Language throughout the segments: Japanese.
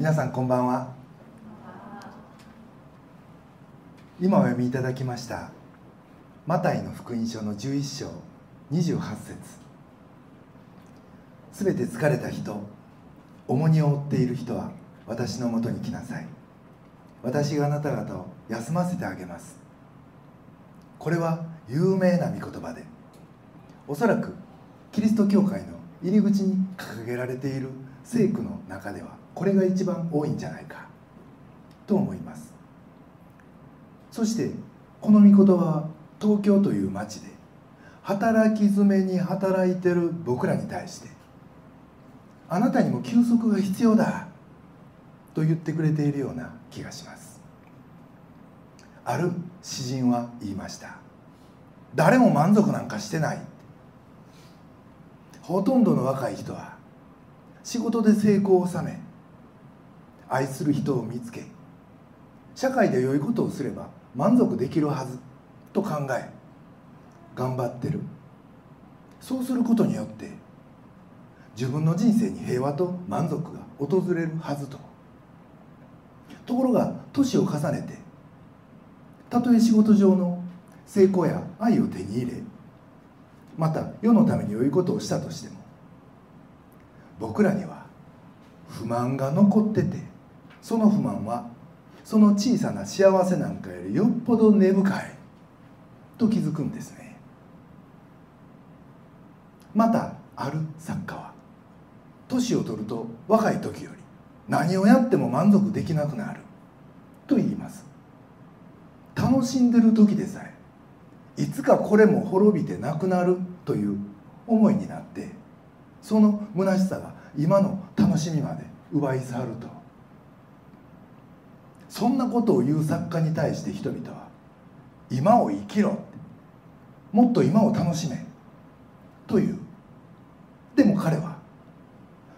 皆さんこんばんは。今お読みいただきましたマタイの福音書の11章28節。すべて疲れた人重荷を負っている人は私のもとに来なさい。私があなた方を休ませてあげます。これは有名な御言葉でおそらくキリスト教会の入り口に掲げられている聖句の中ではこれが一番多いんじゃないかと思います。そしてこの御言葉は東京という町で働き詰めに働いてる僕らに対してあなたにも休息が必要だと言ってくれているような気がします。ある詩人は言いました。誰も満足なんかしてない。ほとんどの若い人は仕事で成功を収め愛する人を見つけ社会で良いことをすれば満足できるはずと考え頑張ってる。そうすることによって自分の人生に平和と満足が訪れるはずと。ところが年を重ねてたとえ仕事上の成功や愛を手に入れまた世のために良いことをしたとしても僕らには不満が残っててその不満はその小さな幸せなんかよりよっぽど根深いと気づくんですね。またある作家は年を取ると若い時より何をやっても満足できなくなると言います。楽しんでる時でさえいつかこれも滅びてなくなるという思いになってその虚しさが今の楽しみまで奪い去ると。そんなことを言う作家に対して人々は今を生きろもっと今を楽しめ。という。でも彼は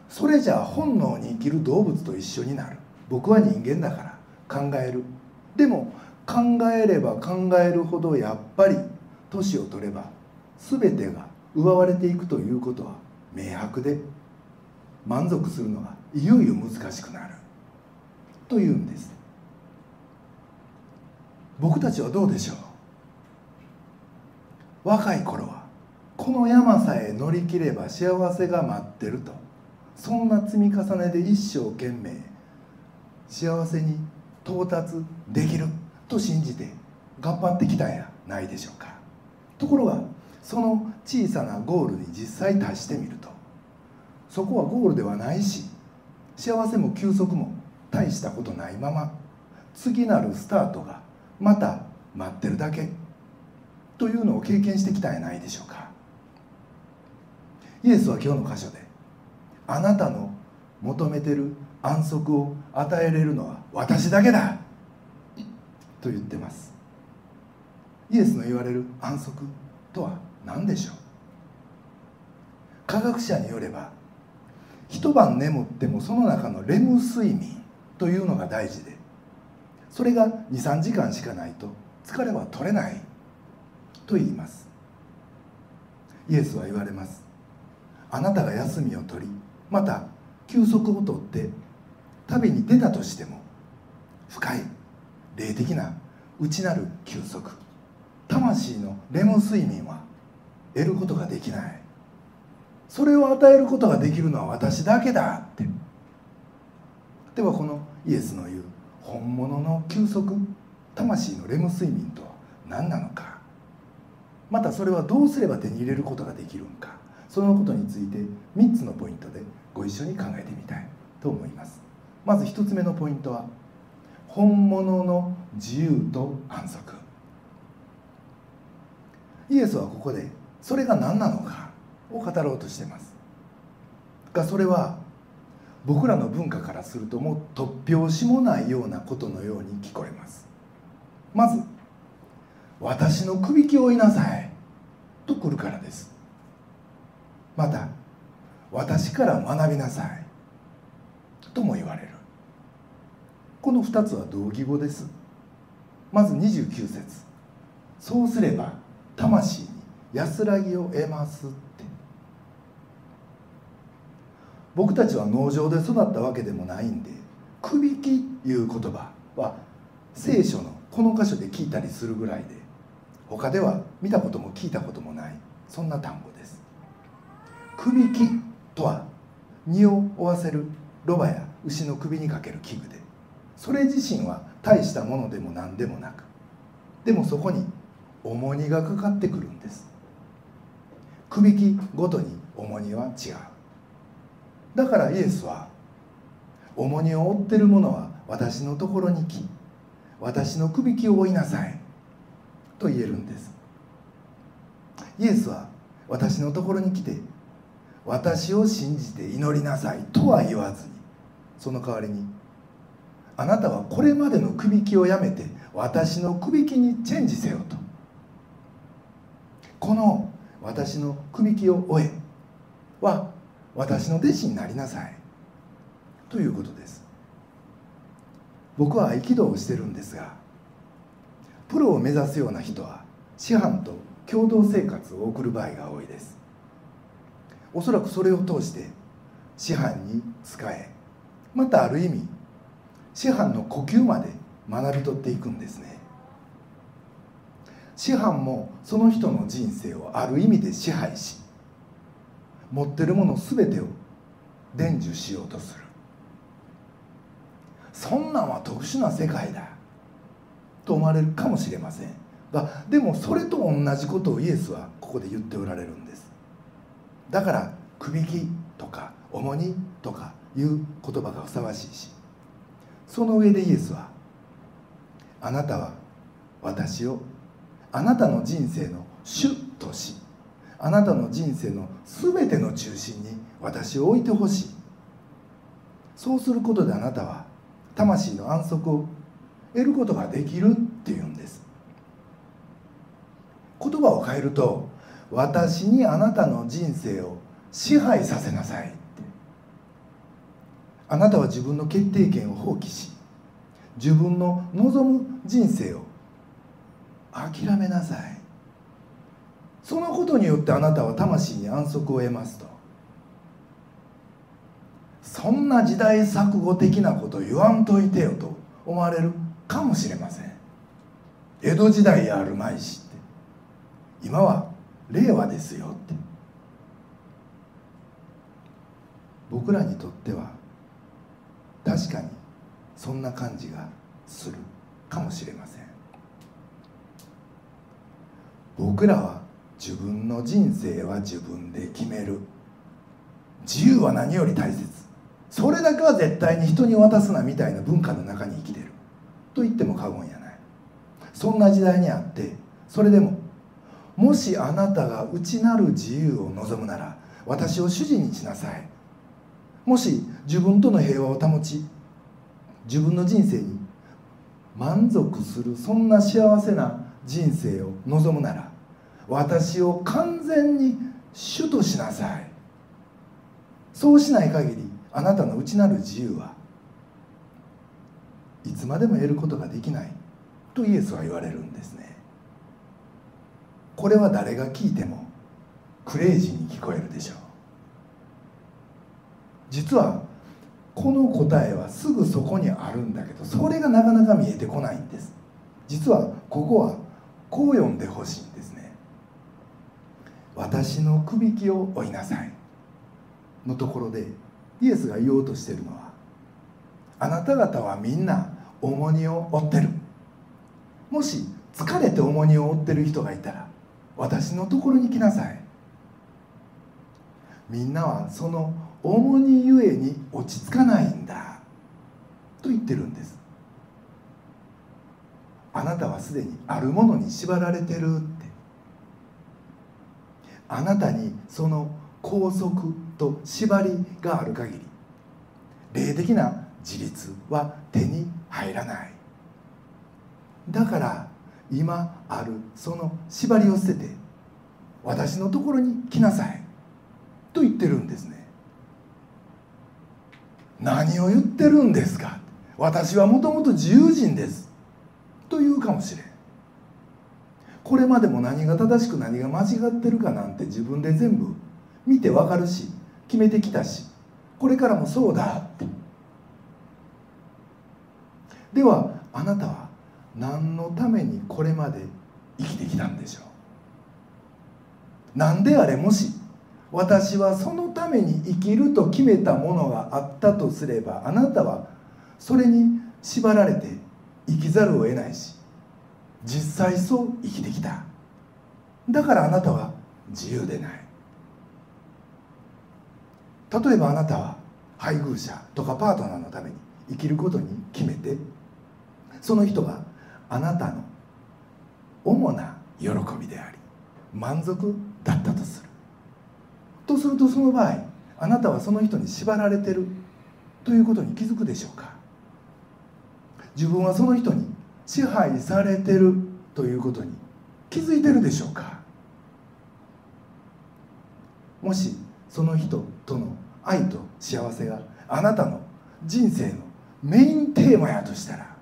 それじゃあ本能に生きる動物と一緒になる。僕は人間だから考える。でも考えれば考えるほどやっぱり年を取れば全てが奪われていくということは明白で満足するのがいよいよ難しくなる。というんです。僕たちはどうでしょう？若い頃はこの山さえ乗り切れば幸せが待ってると。そんな積み重ねで一生懸命幸せに到達できると信じて頑張ってきたんやないでしょうか。ところがその小さなゴールに実際達してみるとそこはゴールではないし幸せも休息も大したことないまま次なるスタートがまた待ってるだけ。というのを経験してきたんやないでしょうか。イエスは今日の箇所であなたの求めてる安息を与えれるのは私だけだ。と言ってます。イエスの言われる安息とは何でしょう。科学者によれば一晩眠ってもその中のレム睡眠というのが大事でそれが23時間しかないと疲れは取れないと言います。イエスは言われます。あなたが休みを取りまた休息をとって旅に出たとしても深い霊的な内なる休息魂のレモン睡眠は得ることができない。それを与えることができるのは私だけだって。ではこのイエスの言う本物の休息魂のレム睡眠とは何なのか。またそれはどうすれば手に入れることができるのか。そのことについて3つのポイントでご一緒に考えてみたいと思います。まず1つ目のポイントは本物の自由と安息。イエスはここでそれが何なのかを語ろうとしてます。がそれは僕らの文化からするともう突拍子もないようなことのように聞こえます。まず「私の首輝を追いなさい」と来るからです。また「私から学びなさい」とも言われる。この2つは同義語です。まず29節。そうすれば魂に安らぎを得ます」って僕たちは農場で育ったわけでもないんでくびきいう言葉は聖書のこの箇所で聞いたりするぐらいで他では見たことも聞いたこともないそんな単語です。くびきとは荷を負わせるロバや牛の首にかける器具でそれ自身は大したものでも何でもなくでもそこに重荷がかかってくるんです。くびきごとに重荷は違う。だからイエスは重荷を負ってる者は私のところに来私のくびきを追いなさいと言えるんです。イエスは私のところに来て私を信じて祈りなさいとは言わずにその代わりにあなたはこれまでのくびきをやめて私のくびきにチェンジせよと。この私のくびきを終えは私の弟子になりなさい。ということです。僕は合気道をしてるんですがプロを目指すような人は師範と共同生活を送る場合が多いです。おそらくそれを通して師範に仕えまたある意味師範の呼吸まで学び取っていくんですね。師範もその人の人生をある意味で支配し持ってるもの全てを伝授しようとする。そんなんは特殊な世界だ。と思われるかもしれません。がでもそれと同じことをイエスはここで言っておられるんです。だからくびきとか重荷とかいう言葉がふさわしいしその上でイエスはあなたは私をあなたの人生の主としあなたの人生の全ての中心に私を置いてほしい。そうすることであなたは魂の安息を得ることができるっていうんです。言葉を変えると私にあなたの人生を支配させなさいって。あなたは自分の決定権を放棄し自分の望む人生を諦めなさい。そのことによってあなたは魂に安息を得ますと。そんな時代錯誤的なこと言わんといてよと思われるかもしれません。江戸時代やあるまいしって。今は令和ですよって。僕らにとっては確かにそんな感じがするかもしれません。僕らは自分の人生は自分で決める。自由は何より大切。それだけは絶対に人に渡すなみたいな文化の中に生きてる。と言っても過言やない。そんな時代にあってそれでももしあなたが内なる自由を望むなら私を主人にしなさい。もし自分との平和を保ち自分の人生に満足するそんな幸せな人生を望むなら私を完全に主としなさい。そうしない限りあなたの内なる自由はいつまでも得ることができない。とイエスは言われるんですね。これは誰が聞いてもクレイジーに聞こえるでしょう。実はこの答えはすぐそこにあるんだけどそれがなかなか見えてこないんです。実はここはこう読んでほしいんです。私のくびきを追いなさい。のところでイエスが言おうとしているのはあなた方はみんな重荷を負ってる。もし疲れて重荷を負ってる人がいたら私のところに来なさい。みんなはその重荷ゆえに落ち着かないんだ。と言ってるんです。あなたはすでにあるものに縛られてる。あなたにその拘束と縛りがある限り霊的な自立は手に入らない。だから今あるその縛りを捨てて私のところに来なさい。と言ってるんですね。何を言ってるんですか。私はもともと自由人です。と言うかもしれん。これまでも何が正しく何が間違ってるかなんて自分で全部見てわかるし決めてきたしこれからもそうだって。ではあなたは何のためにこれまで生きてきたんでしょう？なんであれもし私はそのために生きると決めたものがあったとすればあなたはそれに縛られて生きざるを得ないし実際そう生きてきた。だからあなたは自由でない。例えばあなたは配偶者とかパートナーのために生きることに決めてその人があなたの主な喜びであり満足だったとする。とするとその場合あなたはその人に縛られてるということに気づくでしょうか。自分はその人に支配されてるということに気づいてるでしょうか？もしその人との愛と幸せがあなたの人生のメインテーマやとしたら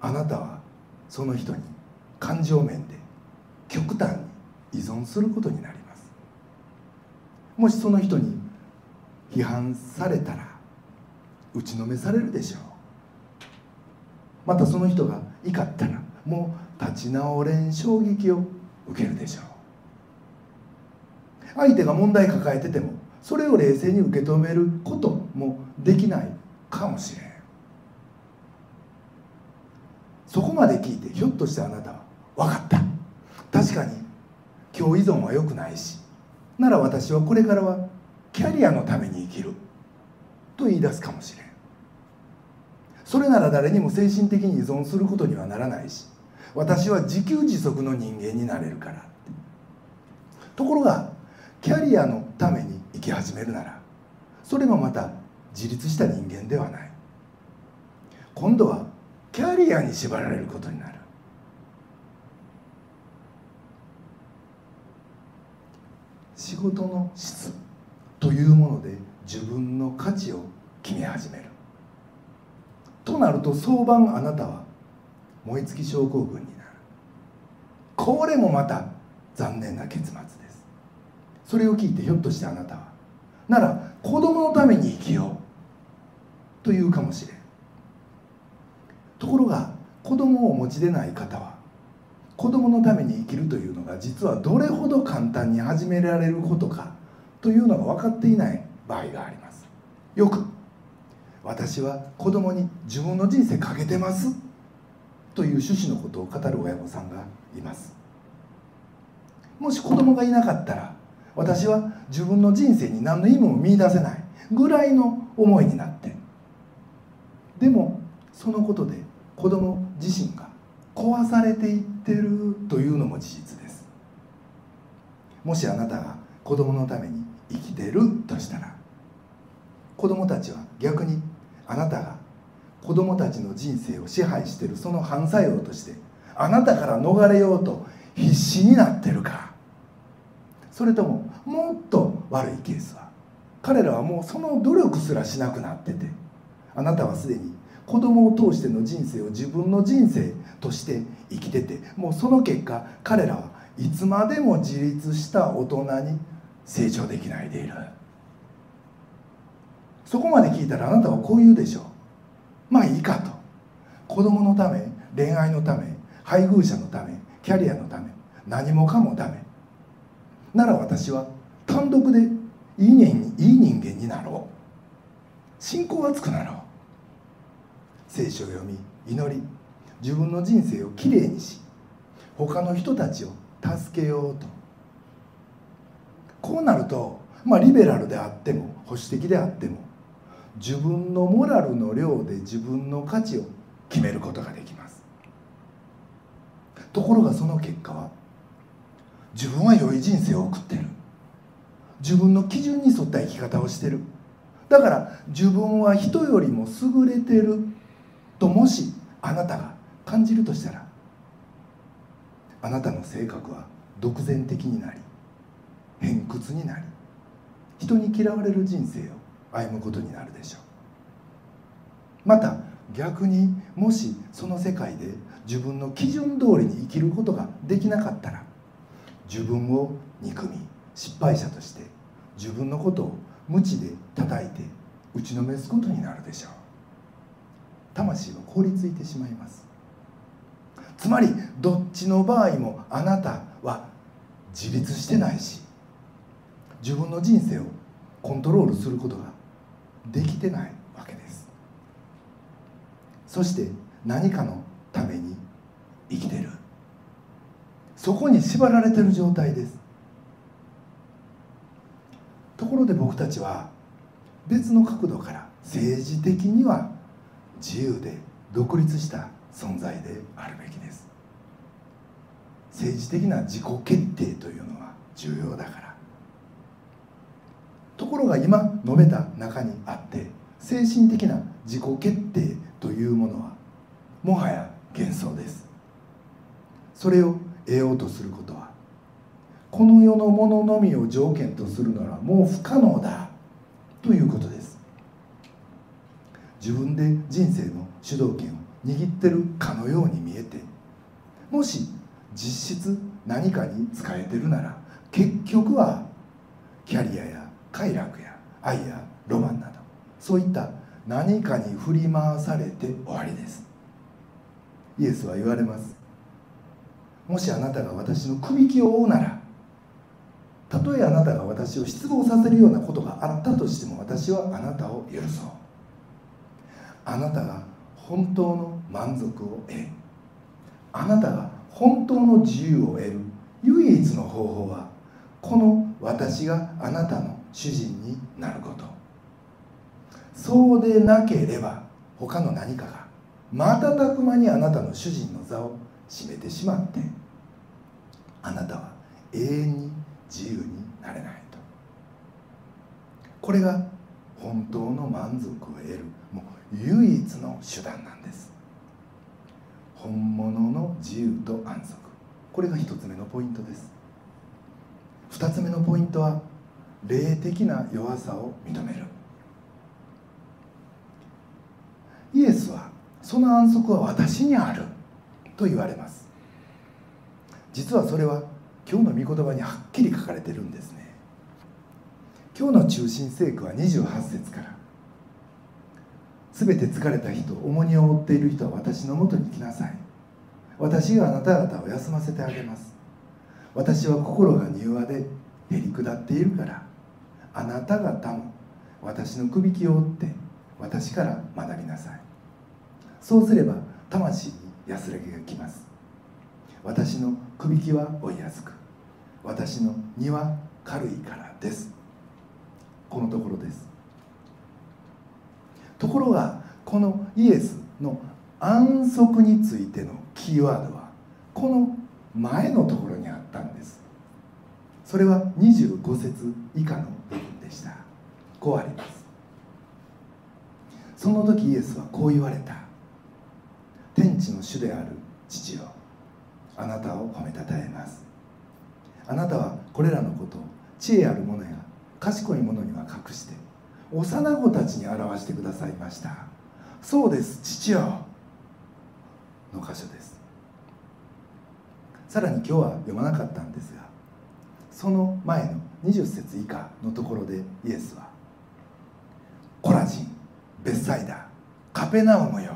あなたはその人に感情面で極端に依存することになります。もしその人に批判されたら打ちのめされるでしょう。またその人が怒ったらもう立ち直れん衝撃を受けるでしょう。相手が問題抱えててもそれを冷静に受け止めることもできないかもしれん。そこまで聞いてひょっとしてあなたは分かった。確かに今日依存は良くないしなら私はこれからはキャリアのために生きると言い出すかもしれん。それなら誰にも精神的に依存することにはならないし私は自給自足の人間になれるから。ところがキャリアのために生き始めるならそれもまた自立した人間ではない。今度はキャリアに縛られることになる。仕事の質というもので自分の価値を決め始める。となると早晩あなたは燃え尽き症候群になる。これもまた残念な結末です。それを聞いてひょっとしてあなたはなら子供のために生きようというかもしれん。ところが子供をお持ちでない方は子供のために生きるというのが実はどれほど簡単に始められることかというのが分かっていない場合があります。よく私は子供に自分の人生かけてます。という趣旨のことを語る親御さんがいます。もし子供がいなかったら私は自分の人生に何の意味も見いだせないぐらいの思いになって。でもそのことで子供自身が壊されていってるというのも事実です。もしあなたが子供のために生きてるとしたら子供たちは逆にあなたが子供たちの人生を支配しているその反作用としてあなたから逃れようと必死になってるか。それとももっと悪いケースは彼らはもうその努力すらしなくなっててあなたはすでに子供を通しての人生を自分の人生として生きててもうその結果彼らはいつまでも自立した大人に成長できないでいる。そこまで聞いたらあなたはこう言うでしょう。まあいいかと。子供のため恋愛のため配偶者のためキャリアのため何もかもダメ。なら私は単独でいい人いい人間になろう。信仰厚くなろう。聖書を読み祈り自分の人生をきれいにし他の人たちを助けようと。こうなるとまあリベラルであっても保守的であっても自分のモラルの量で自分の価値を決めることができます。ところがその結果は自分は良い人生を送ってる。自分の基準に沿った生き方をしてる。だから自分は人よりも優れてる。ともしあなたが感じるとしたらあなたの性格は独善的になり偏屈になり人に嫌われる人生を歩むことになるでしょう。また逆にもしその世界で自分の基準通りに生きることができなかったら自分を憎み失敗者として自分のことを無知で叩いて打ちのめすことになるでしょう。魂は凍りついてしまいます。つまりどっちの場合もあなたは自立してないし自分の人生をコントロールすることができてないわけです。そして何かのために生きてる。そこに縛られてる状態です。ところで僕たちは別の角度から政治的には自由で独立した存在であるべきです。政治的な自己決定というのは重要だから。ころが今述べた中にあって精神的な自己決定というものはもはや幻想です。それを得ようとすることはこの世のもののみを条件とするならもう不可能だということです。自分で人生の主導権を握ってるかのように見えてもし実質何かに使えてるなら結局はキャリアや快楽や愛やロマンなどそういった何かに振り回されて終わりです。イエスは言われます。もしあなたが私の首輝を追うならたとえあなたが私を失望させるようなことがあったとしても私はあなたを許そう。あなたが本当の満足を得あなたが本当の自由を得る唯一の方法はこの私があなたの主人になること。そうでなければ他の何かが瞬く間にあなたの主人の座を占めてしまってあなたは永遠に自由になれないと。これが本当の満足を得るもう唯一の手段なんです。本物の自由と安息。これが一つ目のポイントです。二つ目のポイントは霊的な弱さを認める。イエスはその安息は私にあると言われます。実はそれは今日の御言葉にはっきり書かれてるんですね。今日の中心聖句は28節から。全て疲れた人重荷を負っている人は私のもとに来なさい。私があなた方を休ませてあげます。私は心が柔和でへり下っているから。あなた方も私のくびきを追って私から学びなさい。そうすれば魂に安らぎがきます。私のくびきは追いやすく。私の荷は軽いからです。このところです。ところがこのイエスの安息についてのキーワードはこの前のところにあったんです。それは25節以下の部分でした。こうあります。その時イエスはこう言われた。天地の主である父よ。あなたを褒めたたえます。あなたはこれらのことを知恵ある者や賢い者には隠して幼子たちに表してくださいました。そうです父よ。の箇所です。さらに今日は読まなかったんですがその前の20節以下のところでイエスは「コラジンベッサイダカペナウムよ」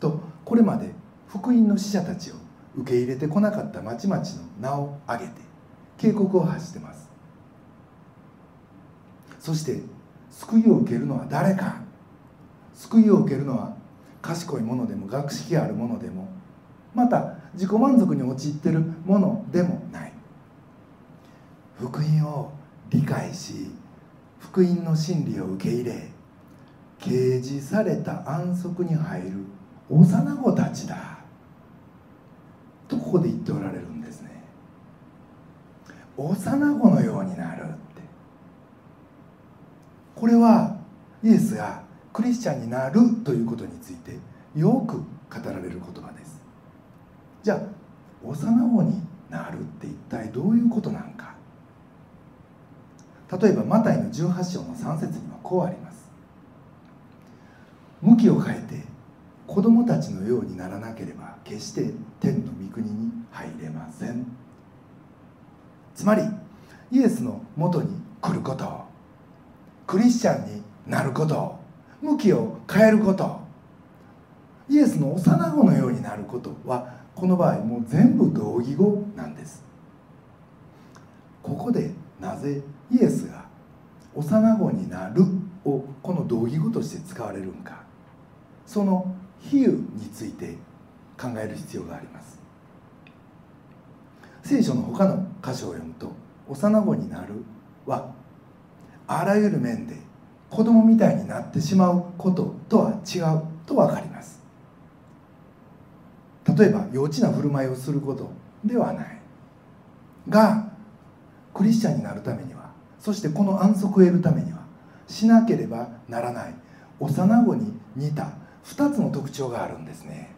とこれまで福音の使者たちを受け入れてこなかった町々の名を挙げて警告を発してます。そして救いを受けるのは誰か。救いを受けるのは賢いものでも学識あるものでもまた自己満足に陥っているものでもない。福音を理解し福音の真理を受け入れ掲示された安息に入る幼子たちだ。とここで言っておられるんですね。幼子のようになるって。これはイエスがクリスチャンになるということについてよく語られる言葉です。じゃあ幼子になるって一体どういうことなんか？例えばマタイの18章の3節にはこうあります。向きを変えて子供たちのようにならなければ決して天の御国に入れません。つまりイエスのもとに来ることクリスチャンになること向きを変えることイエスの幼子のようになることはこの場合もう全部同義語なんです。ここでなぜイエスが幼子になるをこの同義語として使われるんか。その比喩について考える必要があります。聖書の他の箇所を読むと幼子になるはあらゆる面で子供みたいになってしまうこととは違うと分かります。例えば幼稚な振る舞いをすることではない。がクリスチャンになるためにそしてこの安息を得るためにはしなければならない幼子に似た2つの特徴があるんですね。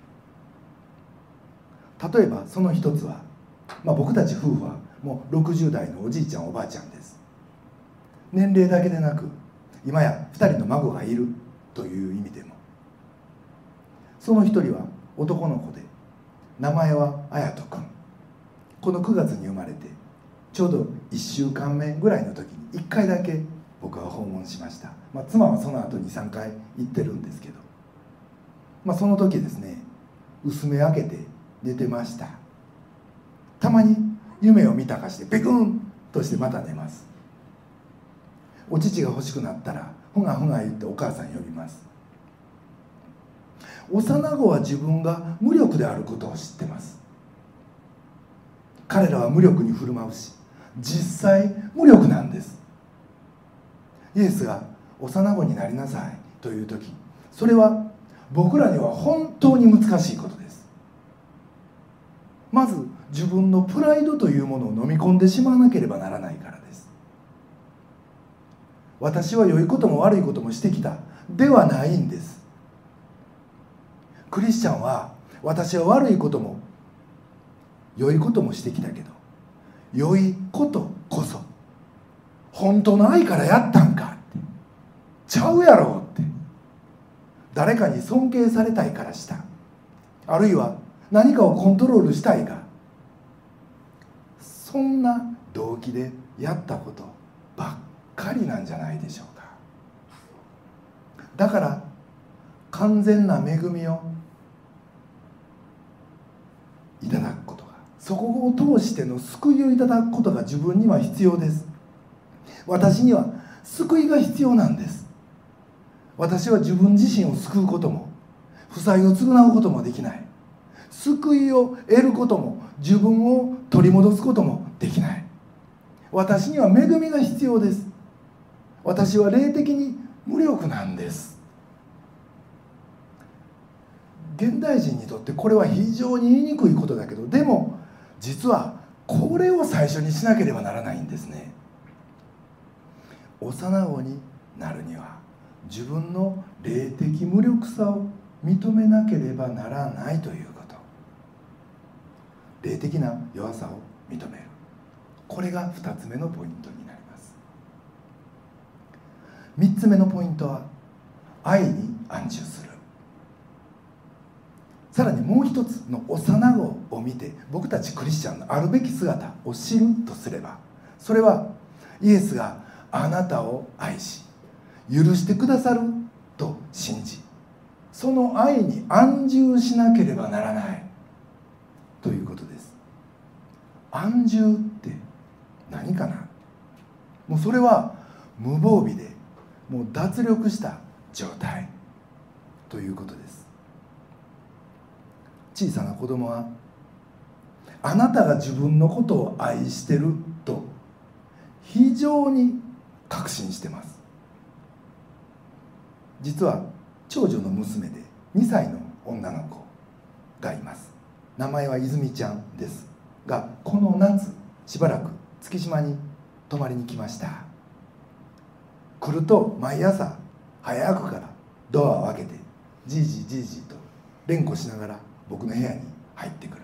例えばその一つは、まあ、僕たち夫婦はもう60代のおじいちゃんおばあちゃんです。年齢だけでなく今や2人の孫がいるという意味でも。その一人は男の子で名前は綾人君この9月に生まれてちょうど1週間目ぐらいの時に1回だけ僕は訪問しました、まあ、妻はその後に3回行ってるんですけど、まあ、その時ですね薄め開けて寝てました。たまに夢を見たかしてペクンとしてまた寝ます。お乳が欲しくなったらふがふが言ってお母さん呼びます。幼子は自分が無力であることを知ってます。彼らは無力に振る舞うし実際無力なんです。イエスが幼子になりなさいという時それは僕らには本当に難しいことです。まず自分のプライドというものを飲み込んでしまわなければならないからです。私は良いことも悪いこともしてきたではないんです。クリスチャンは私は悪いことも良いこともしてきたけど良いことこそ。本当の愛からやったんか。ってちゃうやろって。誰かに尊敬されたいからした。あるいは何かをコントロールしたいがそんな動機でやったことばっかりなんじゃないでしょうか。だから完全な恵みをいただくことがそこを通しての救いをいただくことが自分には必要です。私には救いが必要なんです。私は自分自身を救うことも負債を償うこともできない。救いを得ることも自分を取り戻すこともできない。私には恵みが必要です。私は霊的に無力なんです。現代人にとってこれは非常に言いにくいことだけどでも実はこれを最初にしなければならないんですね。幼子になるには自分の霊的無力さを認めなければならないということ。霊的な弱さを認める。これが2つ目のポイントになります。3つ目のポイントは愛に安住する。さらにもう一つの幼子を見て僕たちクリスチャンのあるべき姿を知るとすればそれはイエスがあなたを愛し許してくださると信じその愛に安住しなければならないということです。安住って何かな？もうそれは無防備でもう脱力した状態ということです。小さな子供はあなたが自分のことを愛してると非常に確信してます。実は長女の娘で2歳の女の子がいます。名前は泉ちゃんです。がこの夏しばらく月島に泊まりに来ました。来ると毎朝早くからドアを開けてじいじじいじと連呼しながら僕の部屋に入ってくる。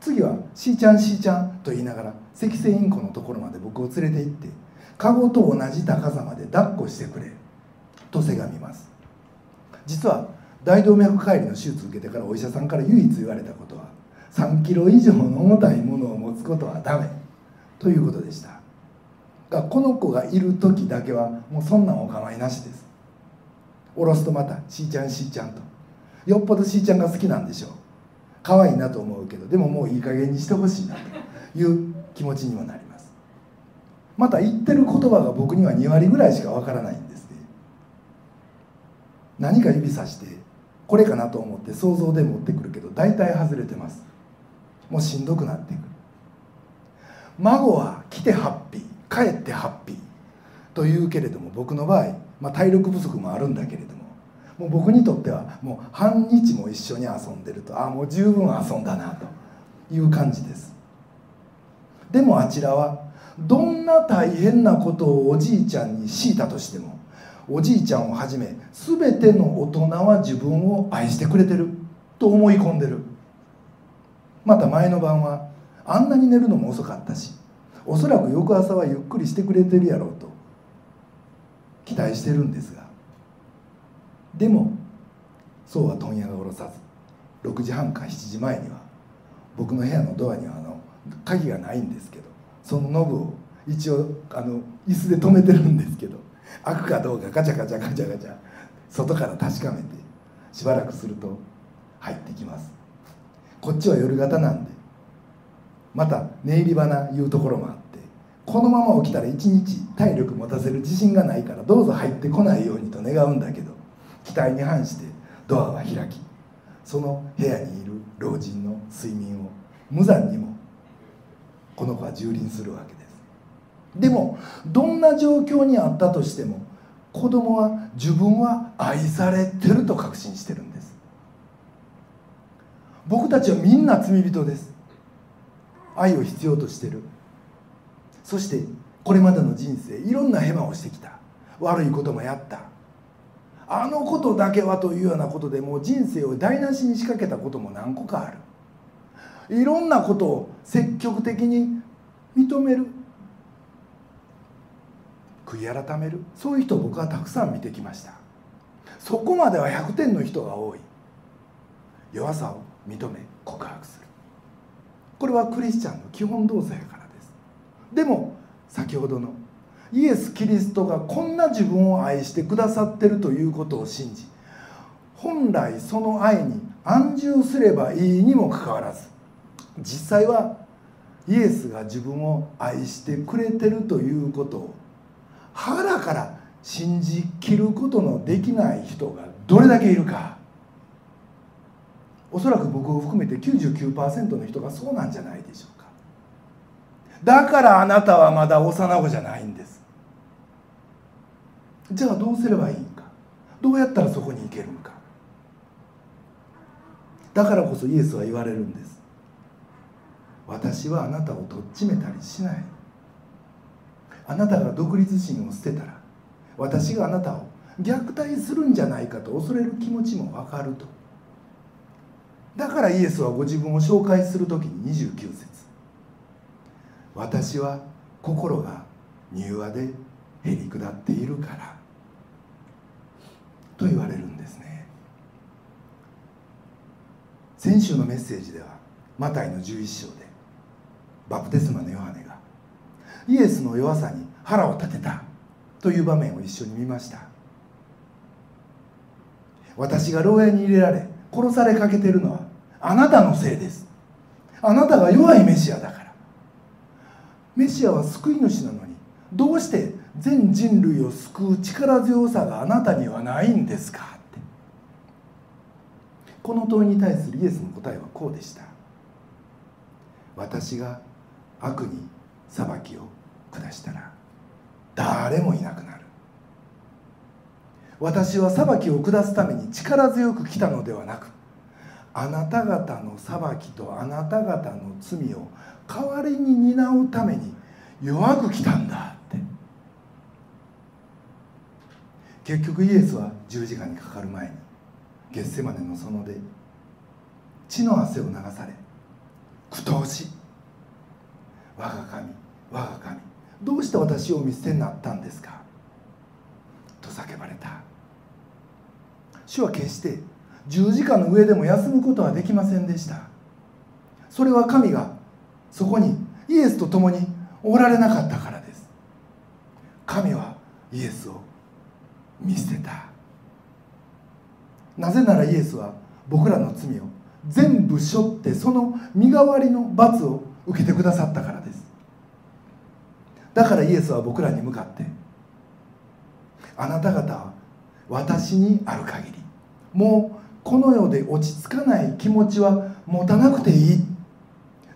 次は「しーちゃんしーちゃん」と言いながら赤星インコのところまで僕を連れて行ってカゴと同じ高さまで抱っこしてくれとせがみます。実は大動脈解離の手術を受けてからお医者さんから唯一言われたことは3キロ以上の重たいものを持つことはダメということでした。がこの子がいる時だけはもうそんなんお構いなしです。下ろすとまた「しーちゃんしーちゃん」と。よっぽどしーちゃんが好きなんでしょう。可愛いなと思うけどでももういい加減にしてほしいなという気持ちにもなります。また言ってる言葉が僕には2割ぐらいしかわからないんですね。何か指さしてこれかなと思って想像で持ってくるけど大体外れてます。もうしんどくなってくる。孫は来てハッピー帰ってハッピーというけれども僕の場合、まあ、体力不足もあるんだけれどももう僕にとってはもう半日も一緒に遊んでるとああもう十分遊んだなという感じです。でもあちらはどんな大変なことをおじいちゃんに強いたとしてもおじいちゃんをはじめ全ての大人は自分を愛してくれてると思い込んでる。また前の晩はあんなに寝るのも遅かったしおそらく翌朝はゆっくりしてくれてるやろうと期待してるんですがでもそうは問屋が下ろさず6時半か7時前には僕の部屋のドアにはあの鍵がないんですけどそのノブを一応あの椅子で止めてるんですけど開くかどうかガチャガチャガチャガチャ外から確かめてしばらくすると入ってきます。こっちは夜型なんでまた寝入り花いうところもあってこのまま起きたら一日体力持たせる自信がないからどうぞ入ってこないようにと願うんだけど期待に反してドアは開きその部屋にいる老人の睡眠を無残にもこの子は蹂躙するわけです。でもどんな状況にあったとしても子供は自分は愛されてると確信してるんです。僕たちはみんな罪人です。愛を必要としてる。そしてこれまでの人生いろんなヘマをしてきた。悪いこともやった。あのことだけはというようなことでもう人生を台無しに仕掛けたことも何個かある。いろんなことを積極的に認める。悔い改める。そういう人を僕はたくさん見てきました。そこまでは100点の人が多い。弱さを認め告白する。これはクリスチャンの基本動作やからです。でも先ほどのイエス・キリストがこんな自分を愛してくださってるということを信じ本来その愛に安住すればいいにもかかわらず実際はイエスが自分を愛してくれてるということを腹から信じきることのできない人がどれだけいるか。おそらく僕を含めて99%の人がそうなんじゃないでしょうか。だからあなたはまだ幼子じゃないんです。じゃあどうすればいいんか？どうやったらそこに行けるのか？だからこそイエスは言われるんです。私はあなたをとっちめたりしない。あなたが独立心を捨てたら私があなたを虐待するんじゃないかと恐れる気持ちも分かると。だからイエスはご自分を紹介する時に29節。私は心が柔和でへり下っているから」と言われるんですね。先週のメッセージではマタイの11章でバプテスマのヨハネがイエスの弱さに腹を立てたという場面を一緒に見ました。私が牢屋に入れられ殺されかけてるのはあなたのせいです。あなたが弱いメシアだから。メシアは救い主なのにどうして全人類を救う力強さがあなたにはないんですか？って。この問いに対するイエスの答えはこうでした。私が悪に裁きを下したら誰もいなくなる。私は裁きを下すために力強く来たのではなくあなた方の裁きとあなた方の罪を代わりに担うために弱く来たんだって結局イエスは十字架にかかる前にゲッセマネの園で血の汗を流され苦闘し我が神我が神どうして私を見捨てになったんですか？と叫ばれた。主は決して十字架の上でも休むことはできませんでした。それは神がそこにイエスと共におられなかったからです。神はイエスを見捨てた。なぜならイエスは僕らの罪を全部背負ってその身代わりの罰を受けてくださったからです。だからイエスは僕らに向かってあなた方は私にある限りもうこの世で落ち着かない気持ちは持たなくていい。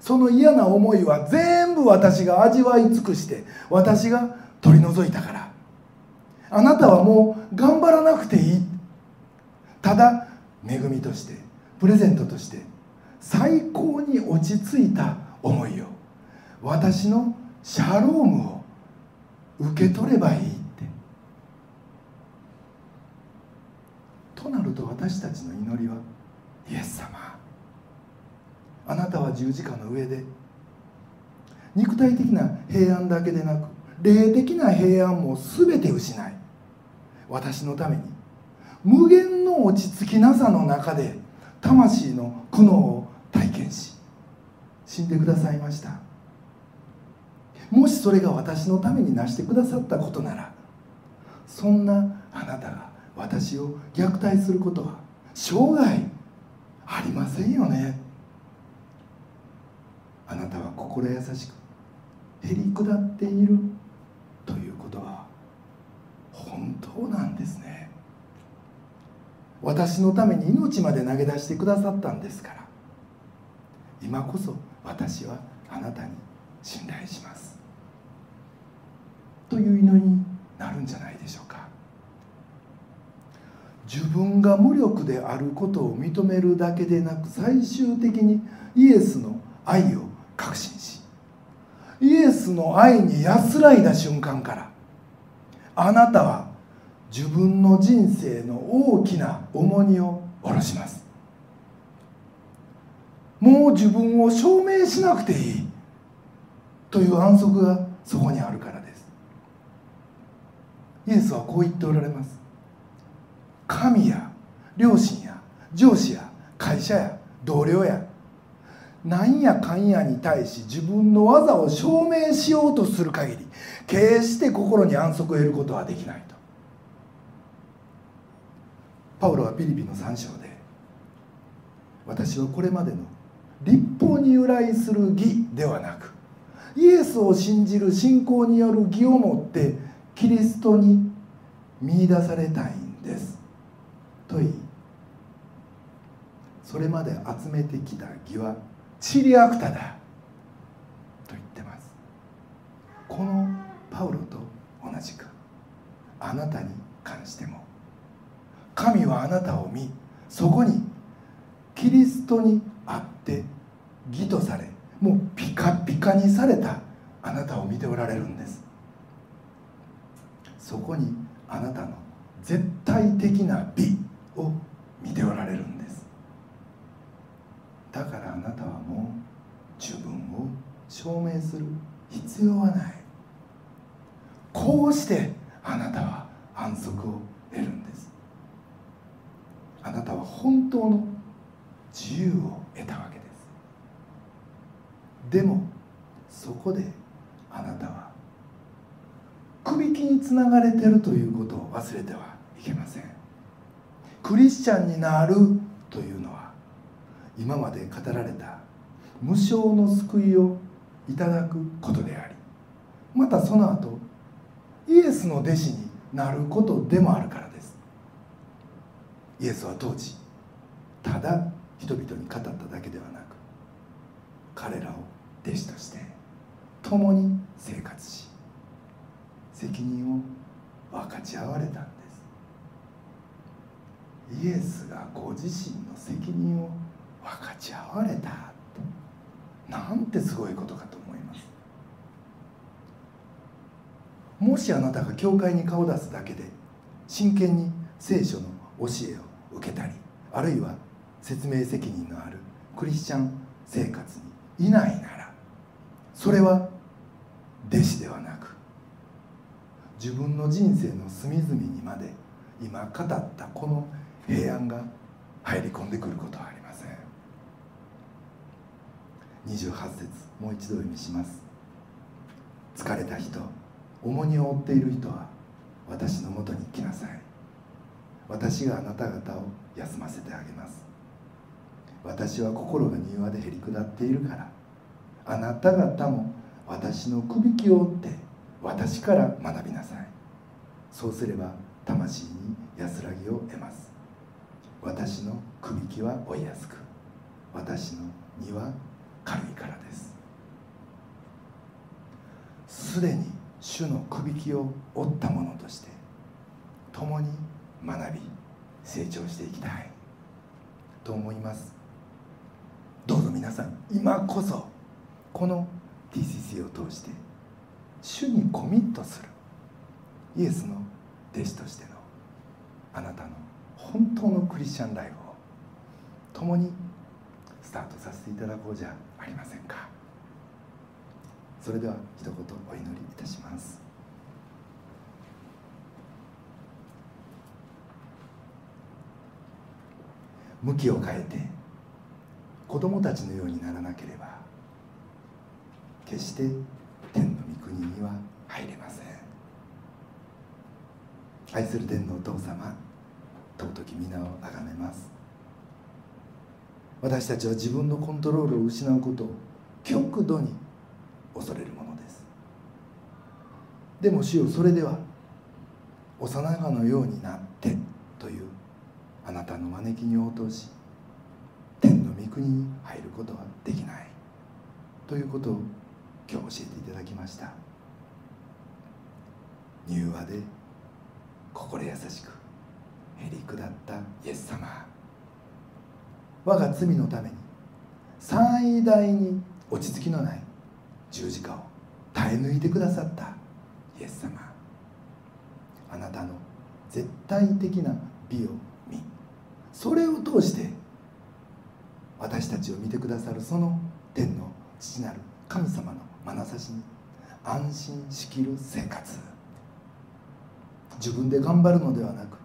その嫌な思いは全部私が味わい尽くして私が取り除いたから。あなたはもう頑張らなくていい。ただ恵みとしてプレゼントとして最高に落ち着いた思いを私のシャロームを受け取ればいいって。となると私たちの祈りはイエス様。あなたは十字架の上で肉体的な平安だけでなく霊的な平安も全て失い。私のために。無限の落ち着きなさの中で魂の苦悩を体験し死んでくださいました。もしそれが私のために成してくださったことならそんなあなたが私を虐待することは生涯ありませんよね。あなたは心優しくへり下っているということは本当なんですね。私のために命まで投げ出してくださったんですから。今こそ私はあなたに信頼します。という祈りになるんじゃないでしょうか。自分が無力であることを認めるだけでなく最終的にイエスの愛を確信しイエスの愛に安らいだ瞬間からあなたは自分の人生の大きな重荷を下ろします。もう自分を証明しなくていい。という安息がそこにあるからです。イエスはこう言っておられます。神や両親や上司や会社や同僚やなんやかんやに対し自分の技を証明しようとする限り決して心に安息を得ることはできないと。パウロはピリピの3章で私はこれまでの立法に由来する義ではなくイエスを信じる信仰による義をもってキリストに見出されたいんです。と言いそれまで集めてきた義はチリアクタだ。と言ってます。このパウロと同じくあなたに関しても神はあなたを見そこにキリストにあって義とされもうピカピカにされたあなたを見ておられるんです。そこにあなたの絶対的な美を見ておられるんです。だからあなたはもう自分を証明する必要はない。こうしてあなたは安息を得るんですあなたは本当の自由を得たわけです。でもそこであなたはくびきにつながれてるということを忘れてはいけません。クリスチャンになるというのは今まで語られた無償の救いをいただくことでありまたその後イエスの弟子になることでもあるからです。イエスは当時ただ人々に語っただけではなく彼らを弟子として共に生活し責任を分かち合われたんです。イエスがご自身の責任を分かち合われたなんてすごいことかと思います。もしあなたが教会に顔を出すだけで真剣に聖書の教えを受けたりあるいは説明責任のあるクリスチャン生活にいないならそれは弟子ではなく自分の人生の隅々にまで今語ったこの平安が入り込んでくることはありません。28節もう一度読みします。疲れた人重荷を負っている人は私のもとに来なさい。私があなた方を休ませてあげます。私は心が庭でへり下っているから。あなた方も私のくびきを追って私から学びなさい。そうすれば魂に安らぎを得ます。私のくびきは追いやすく私の荷は軽いからです。すでに主のくびきを追ったものとして共に学び成長していきたい。と思います。皆さん今こそこの TCC を通して主にコミットするイエスの弟子としてのあなたの本当のクリスチャンライフを共にスタートさせていただこうじゃありませんか。それでは一言お祈りいたします。向きを変えて子供たちのようにならなければ決して天の御国には入れません。愛する天のお父様尊き皆をあがめます。私たちは自分のコントロールを失うことを極度に恐れるものです。でも主よそれでは幼子のようになってというあなたの招きに応答し天の御国に入ることはできない。ということを今日教えていただきました。柔和で心優しくへり下ったイエス様。我が罪のために最大に落ち着きのない十字架を耐え抜いてくださったイエス様。あなたの絶対的な美を見それを通して私たちを見てくださるその天の父なる神様の眼差しに安心しきる生活自分で頑張るのではなく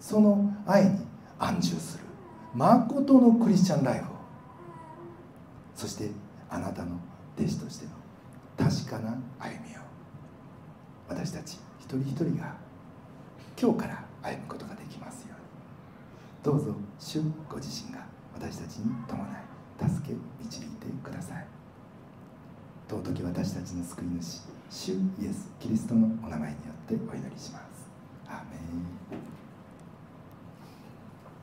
その愛に安住するまことのクリスチャンライフをそしてあなたの弟子としての確かな歩みを私たち一人一人が今日から歩むことができますように。どうぞ主ご自身が。私たちに伴い助け導いてください。尊き私たちの救い主主イエス・キリストのお名前によってお祈りします。アーメン。